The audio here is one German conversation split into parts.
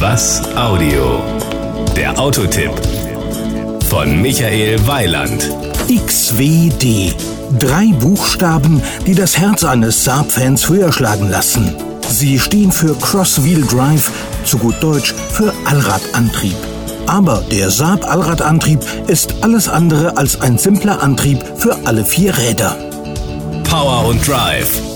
Was Audio? Der Autotipp von Michael Weiland. XWD. Drei Buchstaben, die das Herz eines Saab-Fans höher schlagen lassen. Sie stehen für Cross-Wheel Drive, zu gut Deutsch für Allradantrieb. Aber der Saab Allradantrieb ist alles andere als ein simpler Antrieb für alle vier Räder. Power und Drive.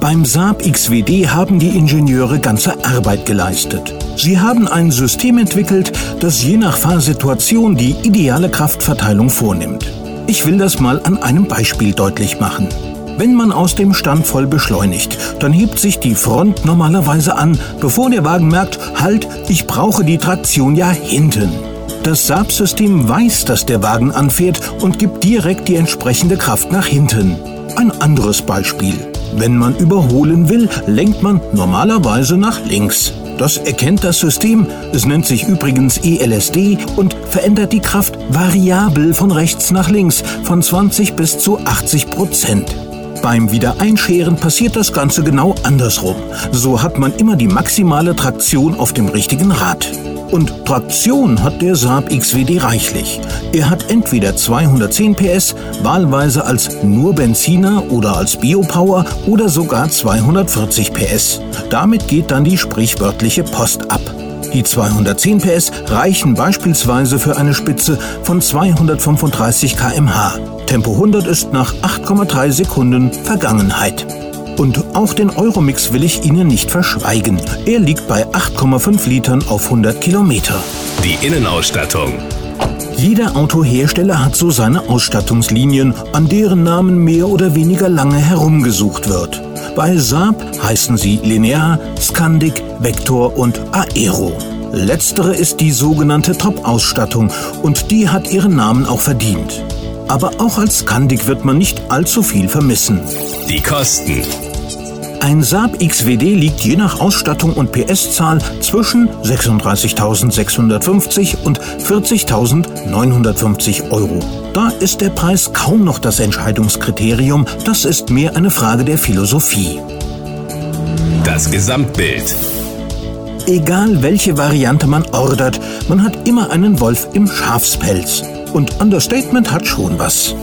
Beim Saab XWD haben die Ingenieure ganze Arbeit geleistet. Sie haben ein System entwickelt, das je nach Fahrsituation die ideale Kraftverteilung vornimmt. Ich will das mal an einem Beispiel deutlich machen. Wenn man aus dem Stand voll beschleunigt, dann hebt sich die Front normalerweise an, bevor der Wagen merkt, halt, ich brauche die Traktion ja hinten. Das Saab-System weiß, dass der Wagen anfährt und gibt direkt die entsprechende Kraft nach hinten. Ein anderes Beispiel. Wenn man überholen will, lenkt man normalerweise nach links. Das erkennt das System, es nennt sich übrigens ELSD und verändert die Kraft variabel von rechts nach links von 20 bis zu 80 Prozent. Beim Wiedereinscheren passiert das Ganze genau andersrum. So hat man immer die maximale Traktion auf dem richtigen Rad. Und Traktion hat der Saab XWD reichlich. Er hat entweder 210 PS, wahlweise als nur Benziner oder als Biopower oder sogar 240 PS. Damit geht dann die sprichwörtliche Post ab. Die 210 PS reichen beispielsweise für eine Spitze von 235 km/h. Tempo 100 ist nach 8,3 Sekunden Vergangenheit. Und auch den Euromix will ich Ihnen nicht verschweigen. Er liegt bei 8,5 Litern auf 100 Kilometer. Die Innenausstattung. Jeder Autohersteller hat so seine Ausstattungslinien, an deren Namen mehr oder weniger lange herumgesucht wird. Bei Saab heißen sie Linear, Scandic, Vector und Aero. Letztere ist die sogenannte Top-Ausstattung und die hat ihren Namen auch verdient. Aber auch als Scandic wird man nicht allzu viel vermissen. Die Kosten. Ein Saab XWD liegt je nach Ausstattung und PS-Zahl zwischen 36.650 und 40.950 Euro. Da ist der Preis kaum noch das Entscheidungskriterium, das ist mehr eine Frage der Philosophie. Das Gesamtbild. Egal welche Variante man ordert, man hat immer einen Wolf im Schafspelz. Und Understatement hat schon was.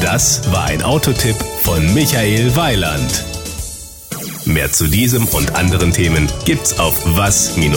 Das war ein Autotipp von Michael Weiland. Mehr zu diesem und anderen Themen gibt's auf was-audio.de.